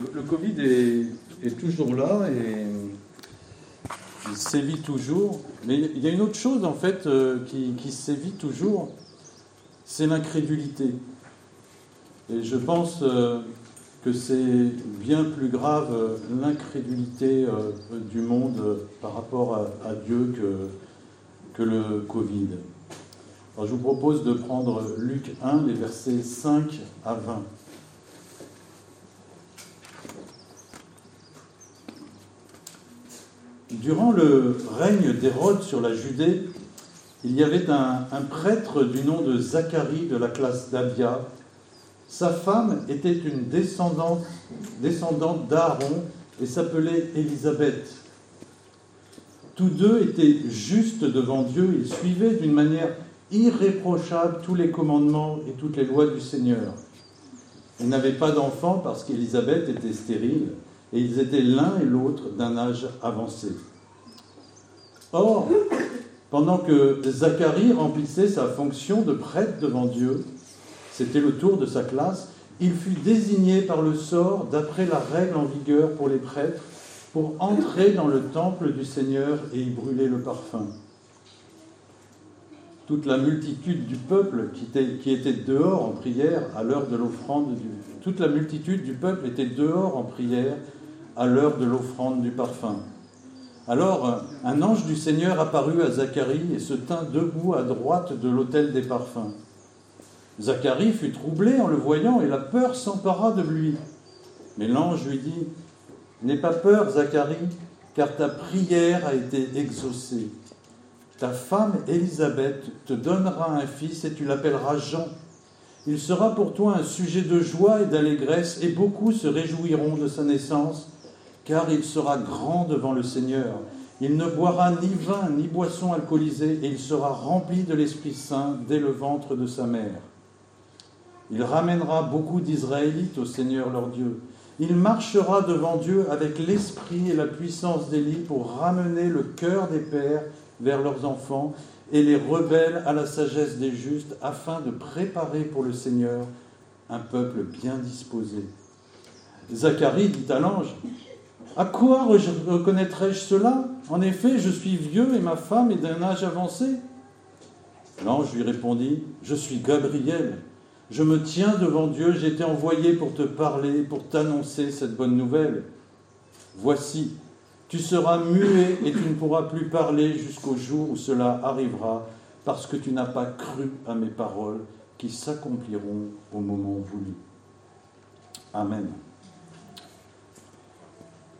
Le Covid est, toujours là et il sévit toujours. Mais il y a une autre chose en fait euh, qui, sévit toujours, c'est l'incrédulité. Et je pense euh, que c'est bien plus grave euh, l'incrédulité du monde par rapport à, Dieu que, que le Covid. Alors je vous propose de prendre Luc 1, les versets 5 à 20. Durant le règne d'Hérode sur la Judée, il y avait un, prêtre du nom de Zacharie de la classe d'Abia. Sa femme était une descendante, descendante d'Aaron et s'appelait Élisabeth. Tous deux étaient justes devant Dieu, ils suivaient d'une manière irréprochable tous les commandements et toutes les lois du Seigneur. Ils n'avaient pas d'enfants parce qu'Élisabeth était stérile et ils étaient l'un et l'autre d'un âge avancé. Or, pendant que Zacharie remplissait sa fonction de prêtre devant Dieu, c'était le tour de sa classe, il fut désigné par le sort, d'après la règle en vigueur pour les prêtres, pour entrer dans le temple du Seigneur et y brûler le parfum. Toute la multitude du peuple qui était, qui était dehors en prière à l'heure de l'offrande toute la multitude du peuple était dehors en prière à l'heure de l'offrande du parfum. Alors un ange du Seigneur apparut à Zacharie et se tint debout à droite de l'autel des parfums. Zacharie fut troublé en le voyant et la peur s'empara de lui. Mais l'ange lui dit, N'aie pas peur, Zacharie, car ta prière a été exaucée. Ta femme Élisabeth te donnera un fils et tu l'appelleras Jean. Il sera pour toi un sujet de joie et d'allégresse, et beaucoup se réjouiront de sa naissance car il sera grand devant le Seigneur. Il ne boira ni vin ni boisson alcoolisée, et il sera rempli de l'Esprit Saint dès le ventre de sa mère. Il ramènera beaucoup d'Israélites au Seigneur leur Dieu. Il marchera devant Dieu avec l'esprit et la puissance d'Élie pour ramener le cœur des pères vers leurs enfants et les rebelles à la sagesse des justes, afin de préparer pour le Seigneur un peuple bien disposé. Zacharie dit à l'ange, à quoi reconnaîtrai-je cela? En effet, je suis vieux et ma femme est d'un âge avancé. L'ange lui répondit, Je suis Gabriel. Je me tiens devant Dieu, j'ai été envoyé pour te parler, pour t'annoncer cette bonne nouvelle. Voici, tu seras muet et tu ne pourras plus parler jusqu'au jour où cela arrivera, parce que tu n'as pas cru à mes paroles qui s'accompliront au moment voulu. Amen.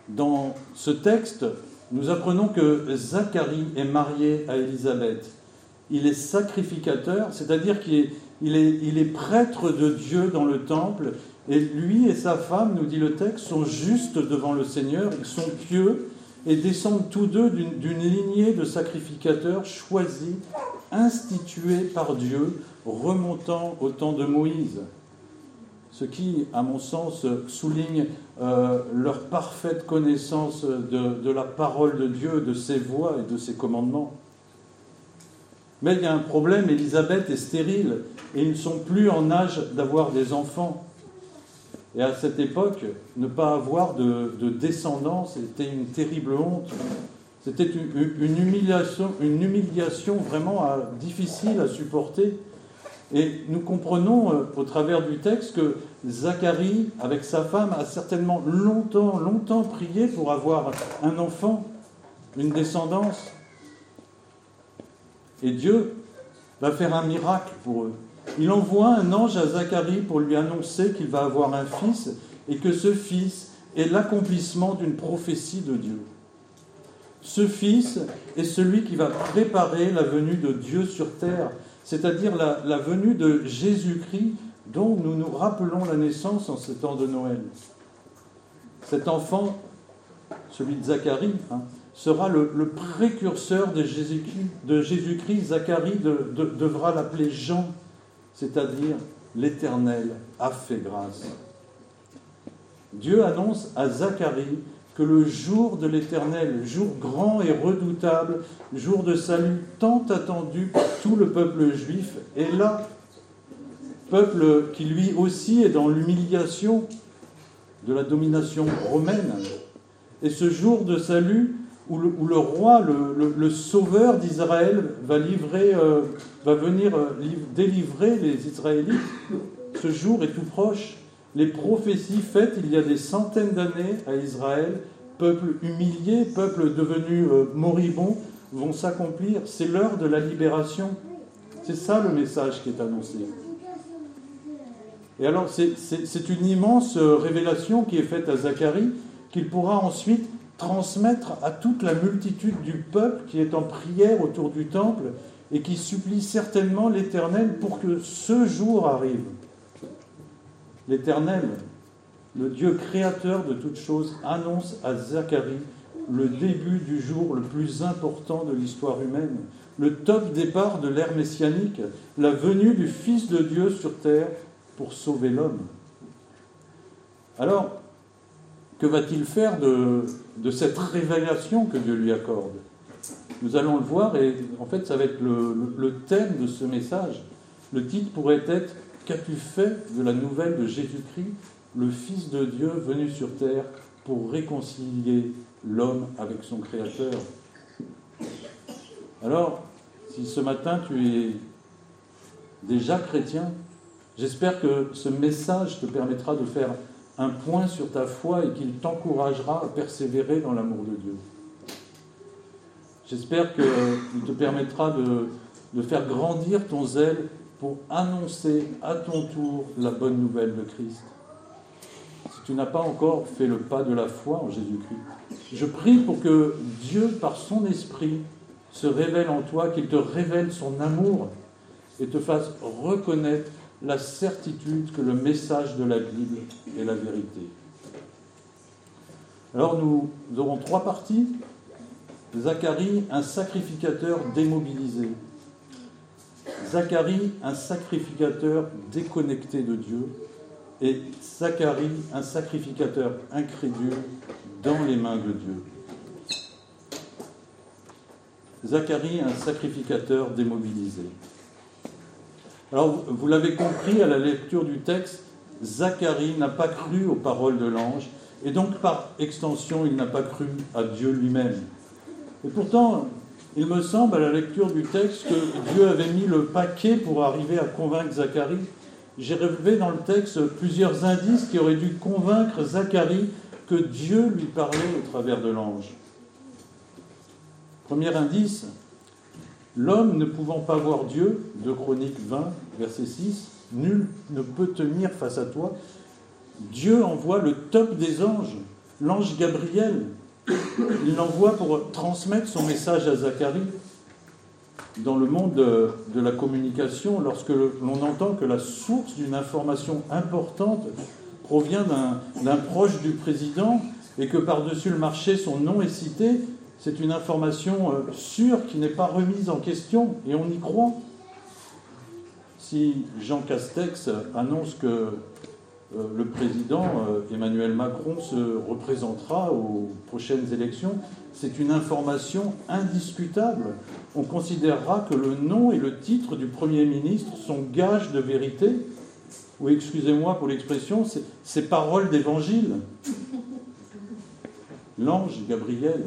Dans ce texte, nous apprenons que Zacharie est marié à Élisabeth. Il est sacrificateur, c'est-à-dire qu'il est, est, prêtre de Dieu dans le temple, et lui et sa femme, nous dit le texte, sont justes devant le Seigneur, ils sont pieux et descendent tous deux d'une lignée de sacrificateurs choisis, institués par Dieu, remontant au temps de Moïse ce qui, à mon sens, souligne euh, leur parfaite connaissance de, la parole de Dieu, de ses voies et de ses commandements. Mais il y a un problème, Élisabeth est stérile et ils ne sont plus en âge d'avoir des enfants. Et à cette époque, ne pas avoir de, descendance était une terrible honte. C'était une, humiliation, une humiliation vraiment euh, difficile à supporter. Et nous comprenons euh, au travers du texte que Zacharie, avec sa femme, a certainement longtemps, longtemps prié pour avoir un enfant, une descendance. Et Dieu va faire un miracle pour eux. Il envoie un ange à Zacharie pour lui annoncer qu'il va avoir un fils et que ce fils est l'accomplissement d'une prophétie de Dieu. Ce fils est celui qui va préparer la venue de Dieu sur terre, c'est-à-dire la, la venue de Jésus-Christ dont nous nous rappelons la naissance en ce temps de Noël. Cet enfant, celui de Zacharie, hein, sera le, précurseur de Jésus-Christ. Zacharie devra l'appeler Jean, c'est-à-dire l'Éternel a fait grâce. Dieu annonce à Zacharie que le jour de l'Éternel, jour grand et redoutable, jour de salut tant attendu par tout le peuple juif, est là peuple qui lui aussi est dans l'humiliation de la domination romaine. Et ce jour de salut où le, roi, le, sauveur d'Israël, va, euh, va venir euh, délivrer les Israélites, ce jour est tout proche. Les prophéties faites il y a des centaines d'années à Israël, peuple humilié, peuple devenu euh, moribond, vont s'accomplir. C'est l'heure de la libération. C'est ça le message qui est annoncé. Et alors, c'est une immense révélation qui est faite à Zacharie, qu'il pourra ensuite transmettre à toute la multitude du peuple qui est en prière autour du temple et qui supplie certainement l'Éternel pour que ce jour arrive. L'Éternel, le Dieu créateur de toutes choses, annonce à Zacharie le début du jour le plus important de l'histoire humaine, le top départ de l'ère messianique, la venue du Fils de Dieu sur terre pour sauver l'homme. Alors, que va-t-il faire de, cette révélation que Dieu lui accorde? Nous allons le voir et en fait ça va être le, thème de ce message. Le titre pourrait être Qu'as-tu fait de la nouvelle de Jésus-Christ, le Fils de Dieu venu sur terre pour réconcilier l'homme avec son Créateur? Alors, si ce matin tu es déjà chrétien, j'espère que ce message te permettra de faire un point sur ta foi et qu'il t'encouragera à persévérer dans l'amour de Dieu. J'espère qu'il te permettra de, de, faire grandir ton zèle pour annoncer à ton tour la bonne nouvelle de Christ. Si tu n'as pas encore fait le pas de la foi en Jésus-Christ, je prie pour que Dieu, par son esprit, se révèle en toi, qu'il te révèle son amour et te fasse reconnaître la certitude que le message de la Bible est la vérité. Alors nous aurons trois parties. Zacharie, un sacrificateur démobilisé. Zacharie, un sacrificateur déconnecté de Dieu. Et Zacharie, un sacrificateur incrédule dans les mains de Dieu. Zacharie, un sacrificateur démobilisé. Alors, vous l'avez compris à la lecture du texte, Zacharie n'a pas cru aux paroles de l'ange, et donc par extension, il n'a pas cru à Dieu lui-même. Et pourtant, il me semble à la lecture du texte que Dieu avait mis le paquet pour arriver à convaincre Zacharie. J'ai relevé dans le texte plusieurs indices qui auraient dû convaincre Zacharie que Dieu lui parlait au travers de l'ange. Premier indice, L'homme ne pouvant pas voir Dieu, de Chroniques 20, verset 6, nul ne peut tenir face à toi. Dieu envoie le top des anges, l'ange Gabriel. Il l'envoie pour transmettre son message à Zacharie. Dans le monde de, de la communication, lorsque l'on entend que la source d'une information importante provient d'un proche du président et que par-dessus le marché son nom est cité, c'est une information euh, sûre qui n'est pas remise en question et on y croit. Si Jean Castex annonce que euh, le président euh, Emmanuel Macron se représentera aux prochaines élections, c'est une information indiscutable. On considérera que le nom et le titre du Premier ministre sont gages de vérité, ou excusez-moi pour l'expression, c'est parole d'évangile. L'ange Gabriel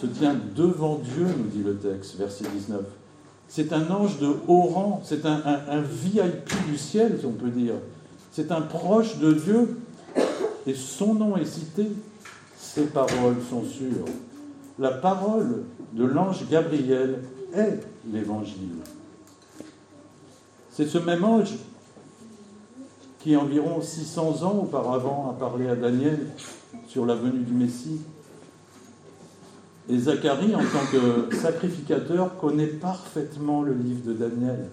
se tient devant Dieu, nous dit le texte, verset 19. C'est un ange de haut rang, c'est un, VIP du ciel, si on peut dire. C'est un proche de Dieu, et son nom est cité, ses paroles sont sûres. La parole de l'ange Gabriel est l'évangile. C'est ce même ange qui, environ 600 ans auparavant, a parlé à Daniel sur la venue du Messie. Et Zacharie, en tant que sacrificateur, connaît parfaitement le livre de Daniel.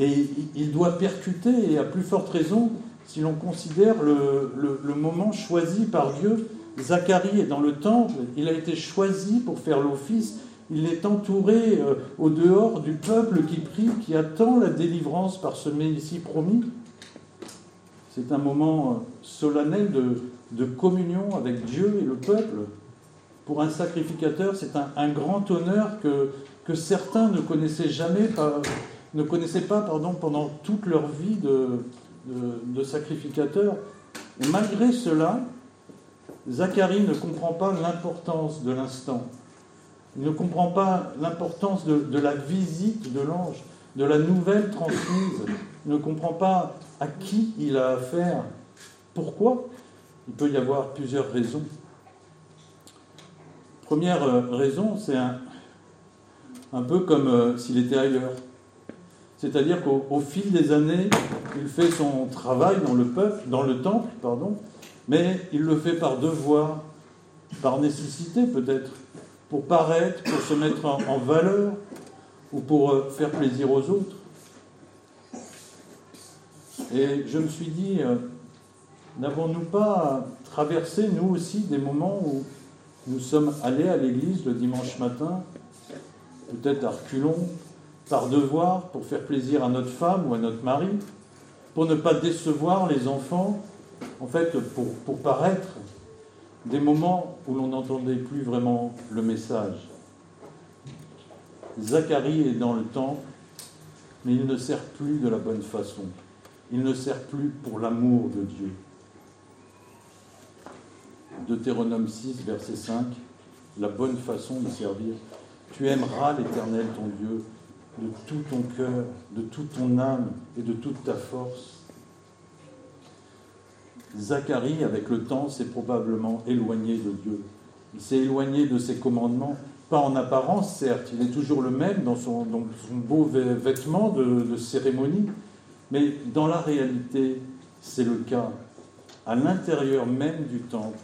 Et il doit percuter, et à plus forte raison, si l'on considère le, moment choisi par Dieu. Zacharie est dans le temple, il a été choisi pour faire l'office, il est entouré euh, au dehors du peuple qui prie, qui attend la délivrance par ce Messie promis. C'est un moment euh, solennel de communion avec Dieu et le peuple pour un sacrificateur, c'est un, grand honneur que, que certains ne connaissaient jamais, pas, ne connaissaient pas pardon, pendant toute leur vie de, sacrificateur. Et malgré cela, Zacharie ne comprend pas l'importance de l'instant. Il ne comprend pas l'importance de, la visite de l'ange, de la nouvelle transmise. Il ne comprend pas à qui il a affaire. Pourquoi? Il peut y avoir plusieurs raisons. Première euh, raison, c'est un, peu comme euh, s'il était ailleurs. C'est-à-dire qu'au fil des années, il fait son travail dans le peuple, dans le temple, pardon, mais il le fait par devoir, par nécessité peut-être, pour paraître, pour se mettre en, valeur ou pour euh, faire plaisir aux autres. Et je me suis dit, n'avons-nous pas traversé, nous aussi, des moments où nous sommes allés à l'église le dimanche matin, peut-être à reculons, par devoir, pour faire plaisir à notre femme ou à notre mari, pour ne pas décevoir les enfants, en fait, pour, paraître, des moments où l'on n'entendait plus vraiment le message. Zacharie est dans le temple, mais il ne sert plus de la bonne façon. Il ne sert plus pour l'amour de Dieu. Deutéronome 6, verset 5, la bonne façon de servir. Tu aimeras l'Éternel ton Dieu de tout ton cœur, de toute ton âme et de toute ta force. Zacharie, avec le temps, s'est probablement éloigné de Dieu. Il s'est éloigné de ses commandements, pas en apparence, certes, il est toujours le même dans son, beau vêtement de, de cérémonie, mais dans la réalité, c'est le cas. À l'intérieur même du temple,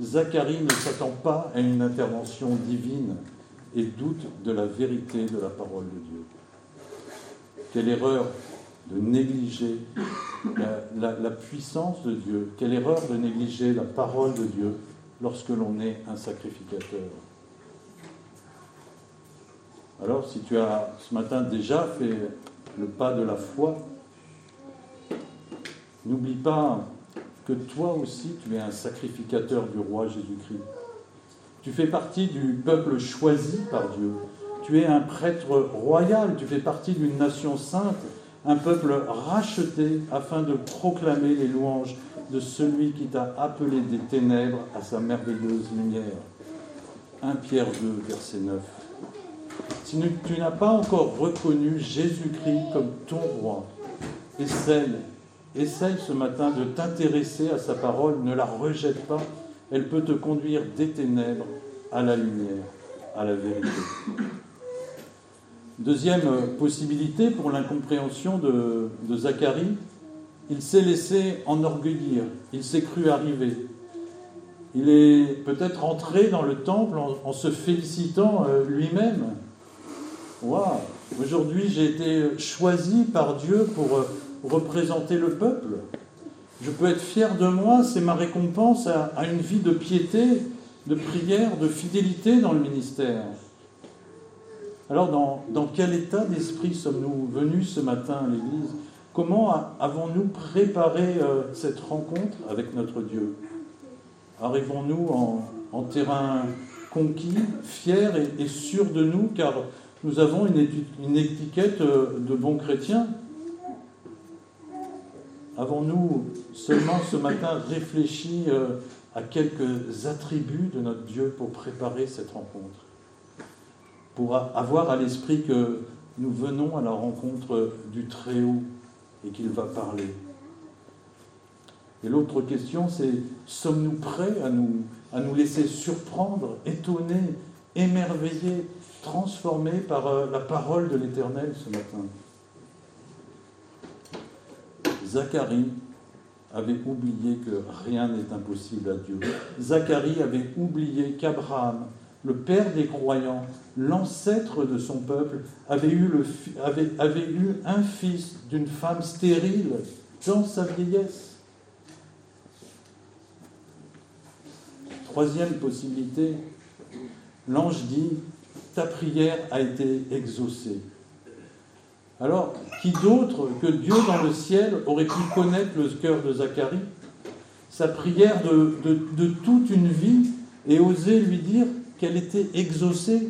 Zacharie ne s'attend pas à une intervention divine et doute de la vérité de la parole de Dieu. Quelle erreur de négliger la, puissance de Dieu. Quelle erreur de négliger la parole de Dieu lorsque l'on est un sacrificateur. Alors, si tu as ce matin déjà fait le pas de la foi, n'oublie pas que toi aussi tu es un sacrificateur du roi Jésus-Christ. Tu fais partie du peuple choisi par Dieu. Tu es un prêtre royal, tu fais partie d'une nation sainte un peuple racheté afin de proclamer les louanges de celui qui t'a appelé des ténèbres à sa merveilleuse lumière. 1 Pierre 2, verset 9. Si tu n'as pas encore reconnu Jésus-Christ comme ton roi, essaye, essaye ce matin de t'intéresser à sa parole, ne la rejette pas, elle peut te conduire des ténèbres à la lumière, à la vérité. Deuxième possibilité pour l'incompréhension de, Zacharie, il s'est laissé enorgueillir, il s'est cru arriver. Il est peut-être entré dans le temple en, se félicitant euh, lui-même. Waouh Aujourd'hui, j'ai été choisi par Dieu pour euh, représenter le peuple. Je peux être fier de moi, c'est ma récompense à une vie de piété, de prière, de fidélité dans le ministère. Alors, dans, quel état d'esprit sommes-nous venus ce matin à l'Église? Comment avons-nous préparé euh, cette rencontre avec notre Dieu? Arrivons-nous en, terrain conquis, fiers et, sûrs de nous, car nous avons une, étiquette euh, de bons chrétiens Avons-nous seulement ce matin réfléchi euh, à quelques attributs de notre Dieu pour préparer cette rencontre? Pour avoir à l'esprit que nous venons à la rencontre du Très-Haut et qu'il va parler. Et l'autre question, c'est sommes-nous prêts à nous, à nous laisser surprendre, étonner, émerveiller, transformer par euh, la parole de l'Éternel ce matin Zacharie avait oublié que rien n'est impossible à Dieu. Zacharie avait oublié qu'Abraham le père des croyants, l'ancêtre de son peuple, avait eu, le, avait, avait eu un fils d'une femme stérile dans sa vieillesse. Troisième possibilité, l'ange dit, prière a été exaucée. Alors, qui d'autre que Dieu dans le ciel aurait pu connaître le cœur de Zacharie, sa prière de, toute une vie, et oser lui dire, qu'elle était exaucée?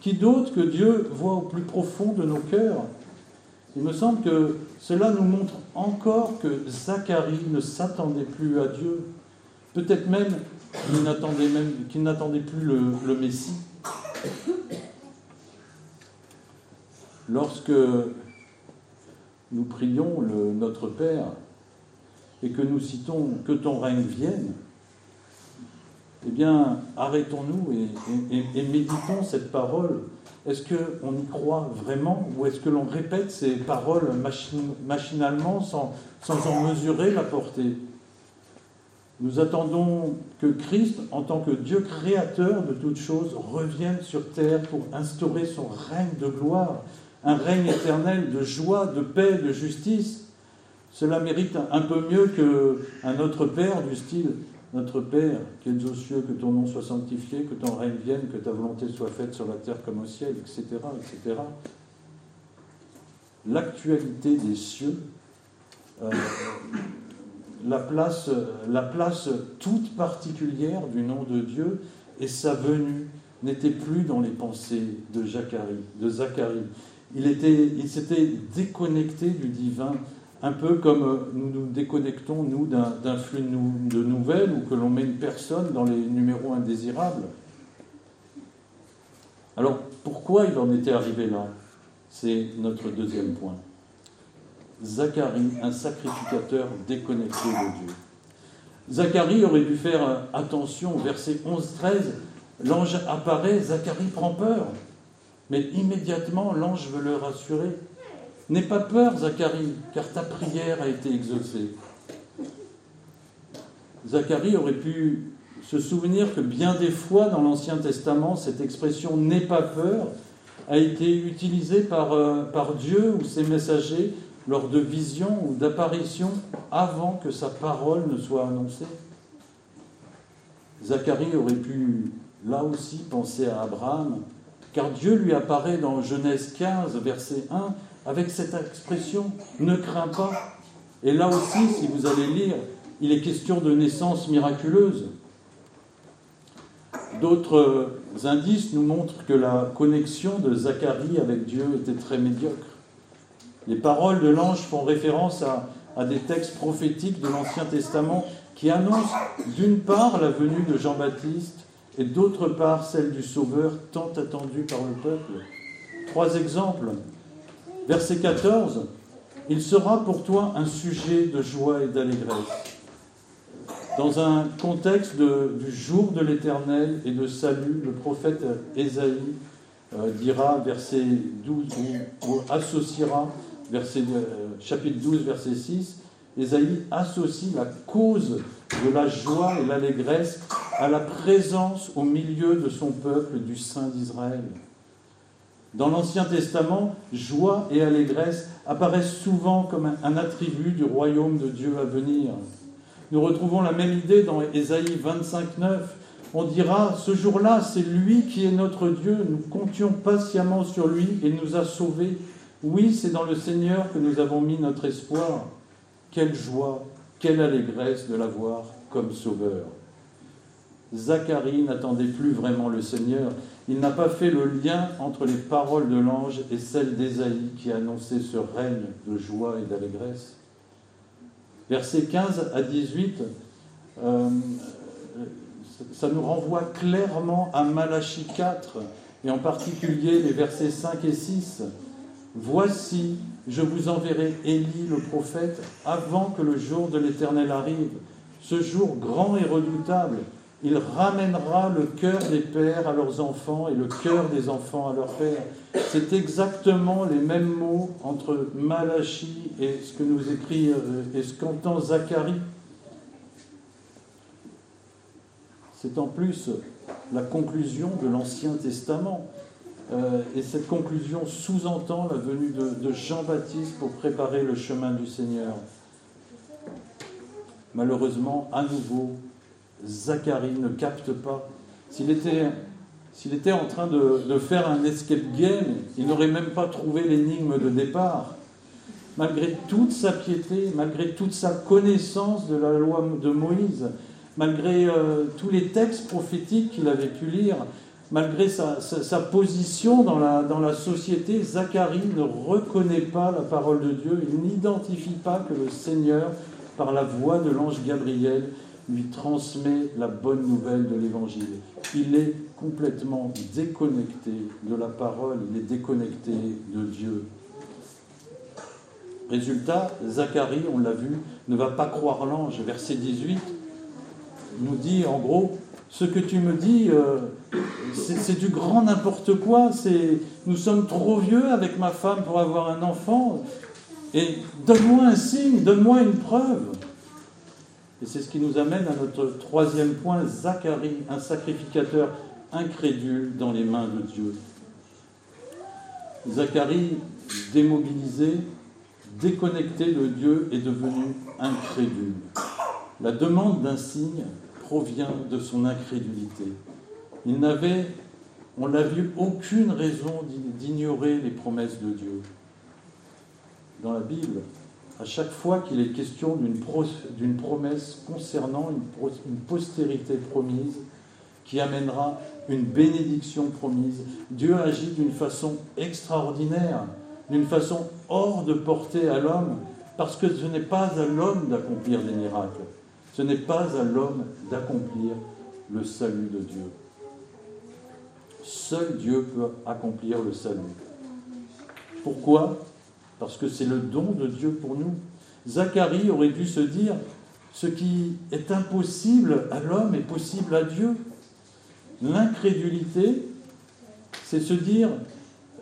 Qui d'autre que Dieu voit au plus profond de nos cœurs? Il me semble que cela nous montre encore que Zacharie ne s'attendait plus à Dieu. Peut-être même qu'il n'attendait, plus le Messie. Lorsque nous prions le Notre Père et que nous citons que ton règne vienne, eh bien, arrêtons-nous et, méditons cette parole. Est-ce qu'on y croit vraiment ou est-ce que l'on répète ces paroles machinalement sans, sans en mesurer la portée? Nous attendons que Christ, en tant que Dieu créateur de toutes choses, revienne sur terre pour instaurer son règne de gloire, un règne éternel de joie, de paix, de justice. Cela mérite un peu mieux qu'un autre Père du style notre Père, qui es aux cieux, que ton nom soit sanctifié, que ton règne vienne, que ta volonté soit faite sur la terre comme au ciel, etc. etc. L'actualité des cieux, euh, la, place, la place toute particulière du nom de Dieu et sa venue n'était plus dans les pensées de Zacharie. De Zacharie. Il, était, il s'était déconnecté du divin un peu comme nous nous déconnectons, nous, d'un flux de nouvelles ou que l'on met une personne dans les numéros indésirables. Alors, pourquoi il en était arrivé là? C'est notre deuxième point. Zacharie, un sacrificateur déconnecté de Dieu. Zacharie aurait dû faire euh, attention, verset 11-13, l'ange apparaît, Zacharie prend peur, mais immédiatement l'ange veut le rassurer. N'aie pas peur, Zacharie, car ta prière a été exaucée. Zacharie aurait pu se souvenir que bien des fois dans l'Ancien Testament, cette expression n'aie pas peur a été utilisée par, euh, par Dieu ou ses messagers lors de visions ou d'apparitions avant que sa parole ne soit annoncée. Zacharie aurait pu là aussi penser à Abraham, car Dieu lui apparaît dans Genèse 15, verset 1, avec cette expression ne crains pas. Et là aussi, si vous allez lire, il est question de naissance miraculeuse. D'autres indices nous montrent que la connexion de Zacharie avec Dieu était très médiocre. Les paroles de l'ange font référence à, des textes prophétiques de l'Ancien Testament qui annoncent d'une part la venue de Jean-Baptiste et d'autre part celle du Sauveur tant attendu par le peuple. Trois exemples. Verset 14, il sera pour toi un sujet de joie et d'allégresse. Dans un contexte du jour de l'Éternel et de salut, le prophète Ésaïe euh, dira, verset 12, ou, associera, euh, chapitre 12, verset 6, Ésaïe associe la cause de la joie et l'allégresse à la présence au milieu de son peuple, du Saint d'Israël. Dans l'Ancien Testament, joie et allégresse apparaissent souvent comme un attribut du royaume de Dieu à venir. Nous retrouvons la même idée dans Ésaïe 25, 9. On dira, ce jour-là, c'est lui qui est notre Dieu, nous comptions patiemment sur lui et nous a sauvés. Oui, c'est dans le Seigneur que nous avons mis notre espoir. Quelle joie, quelle allégresse de l'avoir comme sauveur. Zacharie n'attendait plus vraiment le Seigneur. Il n'a pas fait le lien entre les paroles de l'ange et celles d'Ésaïe qui annonçaient ce règne de joie et d'allégresse. Versets 15 à 18, euh, ça nous renvoie clairement à Malachie 4, et en particulier les versets 5 et 6. Voici, je vous enverrai Élie le prophète avant que le jour de l'Éternel arrive, ce jour grand et redoutable il ramènera le cœur des pères à leurs enfants et le cœur des enfants à leurs pères. C'est exactement les mêmes mots entre Malachie et ce que nous écrit euh, et ce qu'entend Zacharie. C'est en plus la conclusion de l'Ancien Testament. Euh, et cette conclusion sous-entend la venue de Jean-Baptiste pour préparer le chemin du Seigneur. Malheureusement, à nouveau, Zacharie ne capte pas. S'il était, s'il était en train de, faire un escape game, il n'aurait même pas trouvé l'énigme de départ. Malgré toute sa piété, malgré toute sa connaissance de la loi de Moïse, malgré euh, tous les textes prophétiques qu'il avait pu lire, malgré sa, position dans la, dans la société, Zacharie ne reconnaît pas la parole de Dieu, il n'identifie pas que le Seigneur, par la voix de l'ange Gabriel, lui transmet la bonne nouvelle de l'Évangile. Il est complètement déconnecté de la parole, il est déconnecté de Dieu. Résultat, Zacharie, on l'a vu, ne va pas croire l'ange. Verset 18 nous dit en gros, ce que tu me dis, euh, c'est du grand n'importe quoi. Nous sommes trop vieux avec ma femme pour avoir un enfant. Et donne-moi un signe, donne-moi une preuve. Et c'est ce qui nous amène à notre troisième point, Zacharie, un sacrificateur incrédule dans les mains de Dieu. Zacharie, démobilisé, déconnecté de Dieu, est devenu incrédule. La demande d'un signe provient de son incrédulité. Il n'avait, on l'a vu, aucune raison d'ignorer les promesses de Dieu. Dans la Bible, à chaque fois qu'il est question d'une promesse concernant une postérité promise qui amènera une bénédiction promise, Dieu agit d'une façon extraordinaire, d'une façon hors de portée à l'homme, parce que ce n'est pas à l'homme d'accomplir des miracles, ce n'est pas à l'homme d'accomplir le salut de Dieu. Seul Dieu peut accomplir le salut. Pourquoi? Parce que c'est le don de Dieu pour nous. Zacharie aurait dû se dire, ce qui est impossible à l'homme est possible à Dieu. L'incrédulité, c'est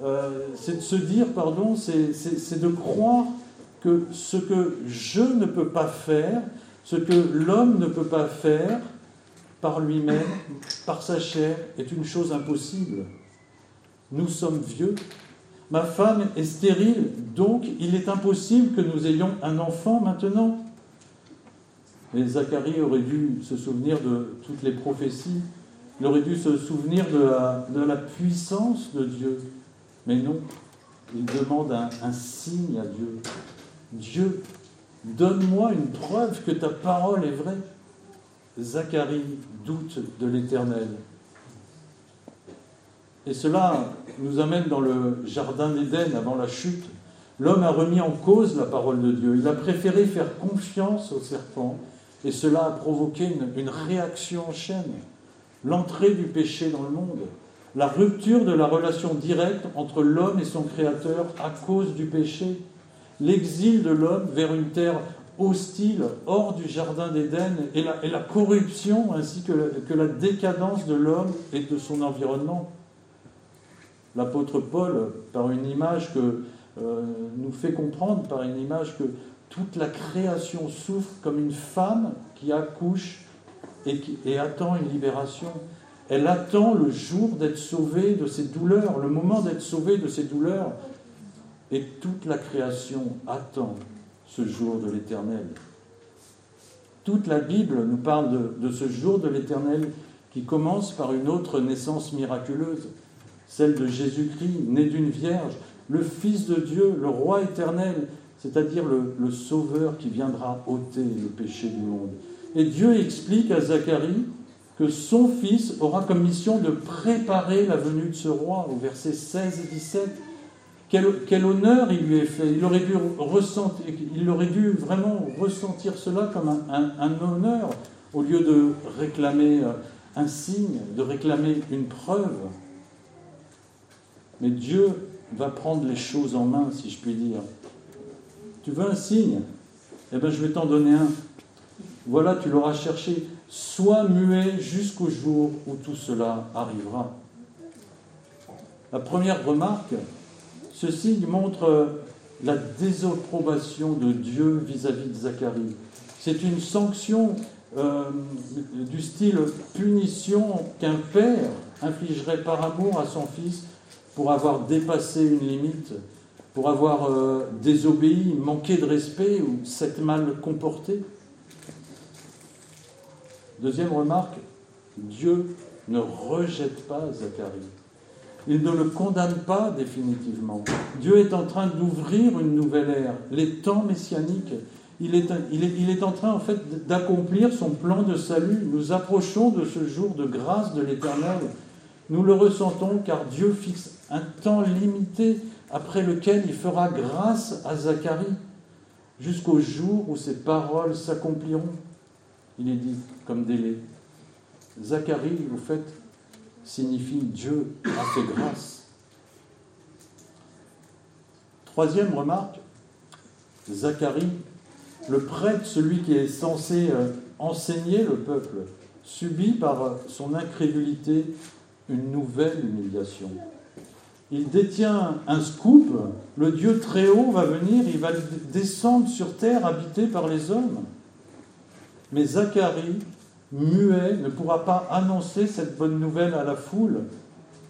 euh, de se dire, pardon, c'est de croire que ce que je ne peux pas faire, ce que l'homme ne peut pas faire par lui-même, par sa chair, est une chose impossible. Nous sommes vieux. Ma femme est stérile, donc il est impossible que nous ayons un enfant maintenant. Et Zacharie aurait dû se souvenir de toutes les prophéties, il aurait dû se souvenir de la, puissance de Dieu. Mais non, il demande un signe à Dieu. Dieu, Donne-moi une preuve que ta parole est vraie. Zacharie doute de l'Éternel. Et cela nous amène dans le Jardin d'Éden avant la chute. L'homme a remis en cause la parole de Dieu. Il a préféré faire confiance au serpent et cela a provoqué une, réaction en chaîne. L'entrée du péché dans le monde, la rupture de la relation directe entre l'homme et son Créateur à cause du péché l'exil de l'homme vers une terre hostile, hors du Jardin d'Éden, et la, corruption ainsi que la, décadence de l'homme et de son environnement. L'apôtre Paul, par une image que euh, nous fait comprendre, par une image que toute la création souffre comme une femme qui accouche et, qui, et attend une libération. Elle attend le jour d'être sauvée de ses douleurs, le moment d'être sauvée de ses douleurs. Et toute la création attend ce jour de l'éternel. Toute la Bible nous parle de, ce jour de l'éternel qui commence par une autre naissance miraculeuse, celle de Jésus-Christ, né d'une vierge, le Fils de Dieu, le Roi éternel, c'est-à-dire le, le, Sauveur qui viendra ôter le péché du monde. Et Dieu explique à Zacharie que son Fils aura comme mission de préparer la venue de ce roi, au verset 16 et 17. Quel, honneur il lui est fait. Il aurait, dû ressentir, il aurait dû vraiment ressentir cela comme un, honneur au lieu de réclamer euh, un signe, de réclamer une preuve. Mais Dieu va prendre les choses en main, si je puis dire. Tu veux un signe? Eh bien, je vais t'en donner un. Voilà, tu l'auras cherché. Sois muet jusqu'au jour où tout cela arrivera. La première remarque, ce signe montre la désapprobation de Dieu vis-à-vis de Zacharie. C'est une sanction euh, du style punition qu'un père infligerait par amour à son fils pour avoir dépassé une limite, pour avoir euh, désobéi, manqué de respect ou s'être mal comporté. Deuxième remarque, Dieu ne rejette pas Zacharie. Il ne le condamne pas définitivement. Dieu est en train d'ouvrir une nouvelle ère, les temps messianiques. Il est, en train en fait d'accomplir son plan de salut. Nous approchons de ce jour de grâce de l'Éternel. Nous le ressentons car Dieu fixe un temps limité après lequel il fera grâce à Zacharie jusqu'au jour où ses paroles s'accompliront. Il est dit comme délai. Zacharie, au fait, signifie Dieu a fait grâce. Troisième remarque, Zacharie, le prêtre, celui qui est censé euh, enseigner le peuple, subit par son incrédulité une nouvelle humiliation. Il détient un scoop, le Dieu très haut va venir, il va descendre sur terre habité par les hommes. Mais Zacharie, muet, ne pourra pas annoncer cette bonne nouvelle à la foule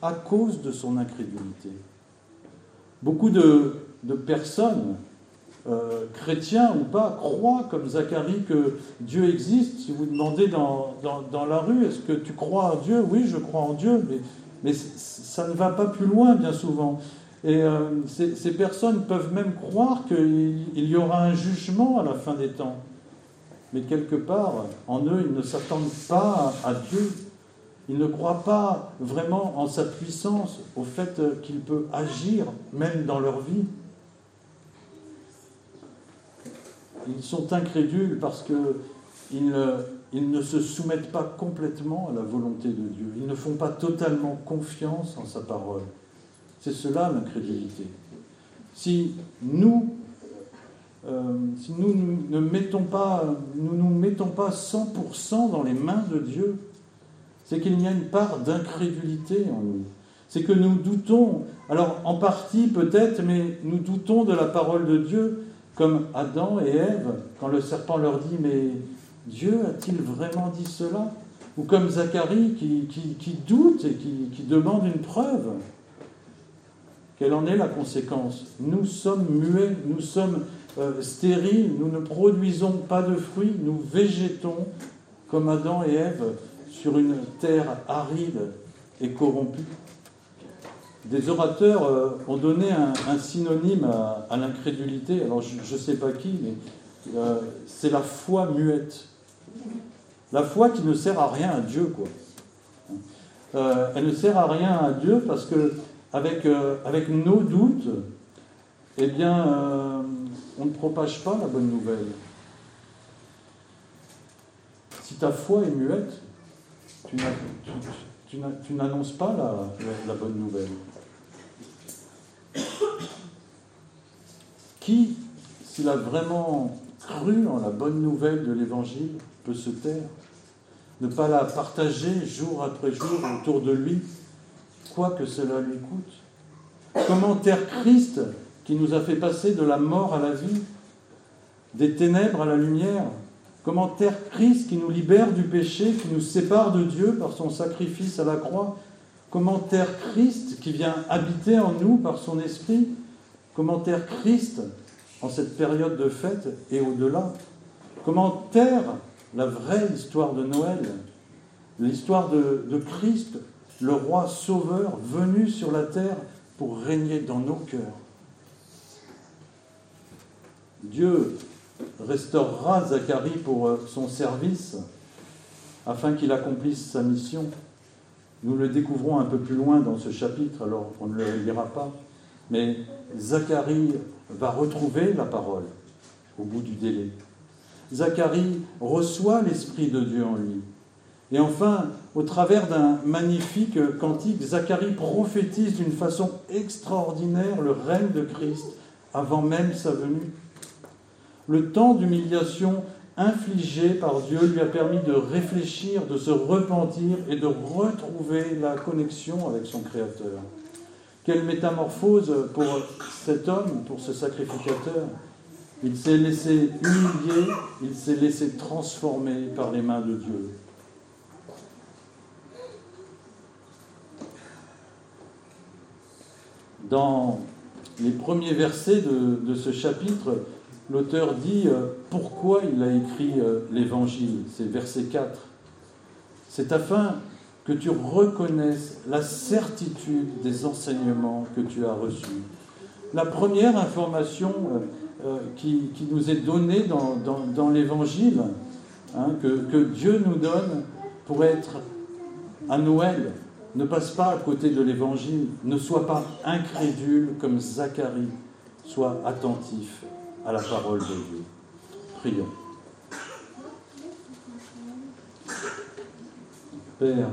à cause de son incrédulité. Beaucoup de, personnes, euh, chrétiens ou pas, croient comme Zacharie que Dieu existe. Si vous demandez dans, la rue, est-ce que tu crois en Dieu? Oui, je crois en Dieu, mais, mais ça ne va pas plus loin bien souvent. Et euh, ces, personnes peuvent même croire qu'il y aura un jugement à la fin des temps mais quelque part, en eux, ils ne s'attendent pas à Dieu. Ils ne croient pas vraiment en sa puissance, au fait qu'il peut agir même dans leur vie. Ils sont incrédules parce qu'ils ils ne se soumettent pas complètement à la volonté de Dieu. Ils ne font pas totalement confiance en sa parole. C'est cela l'incrédulité. Si nous, si nous ne mettons pas, nous nous mettons pas 100% dans les mains de Dieu, c'est qu'il y a une part d'incrédulité en nous. C'est que nous doutons, alors en partie peut-être, mais nous doutons de la parole de Dieu, comme Adam et Ève, quand le serpent leur dit, mais Dieu a-t-il vraiment dit cela? Ou comme Zacharie qui, doute et qui demande une preuve. Quelle en est la conséquence? Nous sommes muets, nous sommes euh, stériles, nous ne produisons pas de fruits, nous végétons comme Adam et Ève sur une terre aride et corrompue. Des orateurs euh, ont donné un, synonyme à, l'incrédulité, alors je ne sais pas qui, mais euh, c'est la foi muette. La foi qui ne sert à rien à Dieu, quoi. elle ne sert à rien à Dieu parce que avec, avec nos doutes, eh bien, on ne propage pas la bonne nouvelle. Si ta foi est muette, tu n'annonces pas la, bonne nouvelle. Qui, s'il a vraiment cru en la bonne nouvelle de l'Évangile, peut se taire Ne pas la partager jour après jour autour de lui, quoi que cela lui coûte? Comment taire Christ qui nous a fait passer de la mort à la vie, des ténèbres à la lumière. Commentaire Christ qui nous libère du péché, qui nous sépare de Dieu par son sacrifice à la croix? Commentaire Christ qui vient habiter en nous par son esprit? Commentaire Christ en cette période de fête et au-delà? Commentaire la vraie histoire de Noël, l'histoire de Christ, le roi sauveur venu sur la terre pour régner dans nos cœurs Dieu restaurera Zacharie pour euh, son service afin qu'il accomplisse sa mission. Nous le découvrons un peu plus loin dans ce chapitre, alors on ne le lira pas. Mais Zacharie va retrouver la parole au bout du délai. Zacharie reçoit l'Esprit de Dieu en lui. Et enfin, au travers d'un magnifique cantique, Zacharie prophétise d'une façon extraordinaire le règne de Christ avant même sa venue. Le temps d'humiliation infligé par Dieu lui a permis de réfléchir, de se repentir et de retrouver la connexion avec son Créateur. Quelle métamorphose pour cet homme, pour ce sacrificateur. Il s'est laissé humilier, il s'est laissé transformer par les mains de Dieu. Dans les premiers versets de, de ce chapitre, l'auteur dit euh, pourquoi il a écrit euh, l'évangile, c'est verset 4. C'est afin que tu reconnaisses la certitude des enseignements que tu as reçus. La première information euh, qui, nous est donnée dans, l'évangile, hein, que, que Dieu nous donne pour être à Noël, ne passe pas à côté de l'évangile, ne sois pas incrédule comme Zacharie, sois attentif à la parole de Dieu. Prions. Père,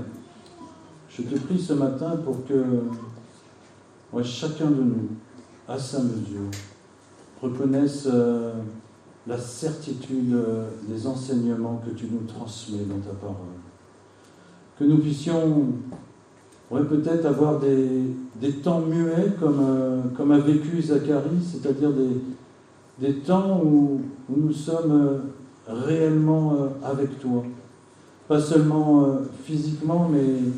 je te prie ce matin pour que chacun de nous, à sa mesure, reconnaisse euh, la certitude euh, des enseignements que tu nous transmets dans ta parole. Que nous puissions peut-être avoir des, temps muets comme, euh, comme a vécu Zacharie, c'est-à-dire des, des temps où, nous sommes réellement avec toi. Pas seulement physiquement, mais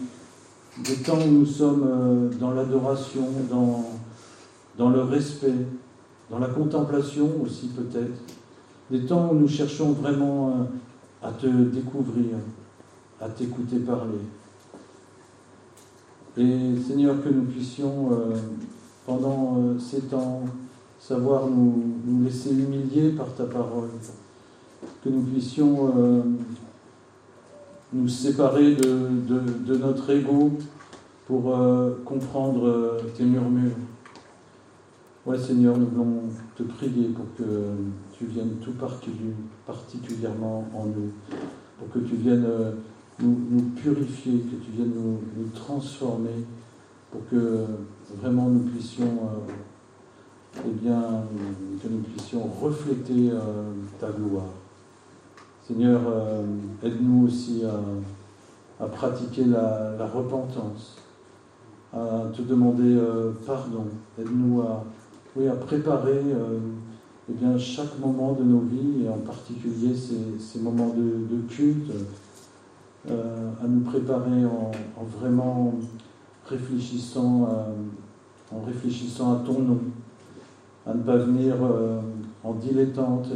des temps où nous sommes euh, dans l'adoration, dans, dans le respect, dans la contemplation aussi peut-être, des temps où nous cherchons vraiment euh, à te découvrir, à t'écouter parler. Et Seigneur, que nous puissions, euh, pendant ces temps, savoir nous, laisser humilier par ta parole, que nous puissions nous séparer de, notre ego pour euh, comprendre euh, tes murmures. Ouais Seigneur, nous voulons te prier pour que tu viennes tout particulièrement en nous, pour que tu viennes euh, nous, purifier, que tu viennes nous, transformer, pour que vraiment nous puissions, bien, que nous puissions refléter ta gloire. Seigneur, euh, aide-nous aussi à, pratiquer la, repentance, à te demander euh, pardon. Aide-nous à, préparer euh, eh bien, chaque moment de nos vies, et en particulier ces, moments de, culte, à nous préparer en, vraiment réfléchissant en réfléchissant à ton nom, à ne pas venir en dilettante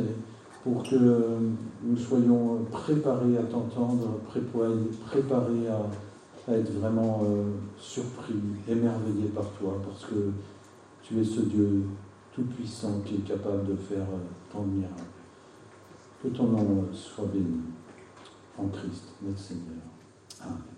pour que nous soyons préparés à t'entendre, préparés à, être vraiment euh, surpris, émerveillés par toi, parce que tu es ce Dieu tout-puissant qui est capable de faire euh, tant de miracles. Que ton nom soit béni en Christ, notre Seigneur. Amen.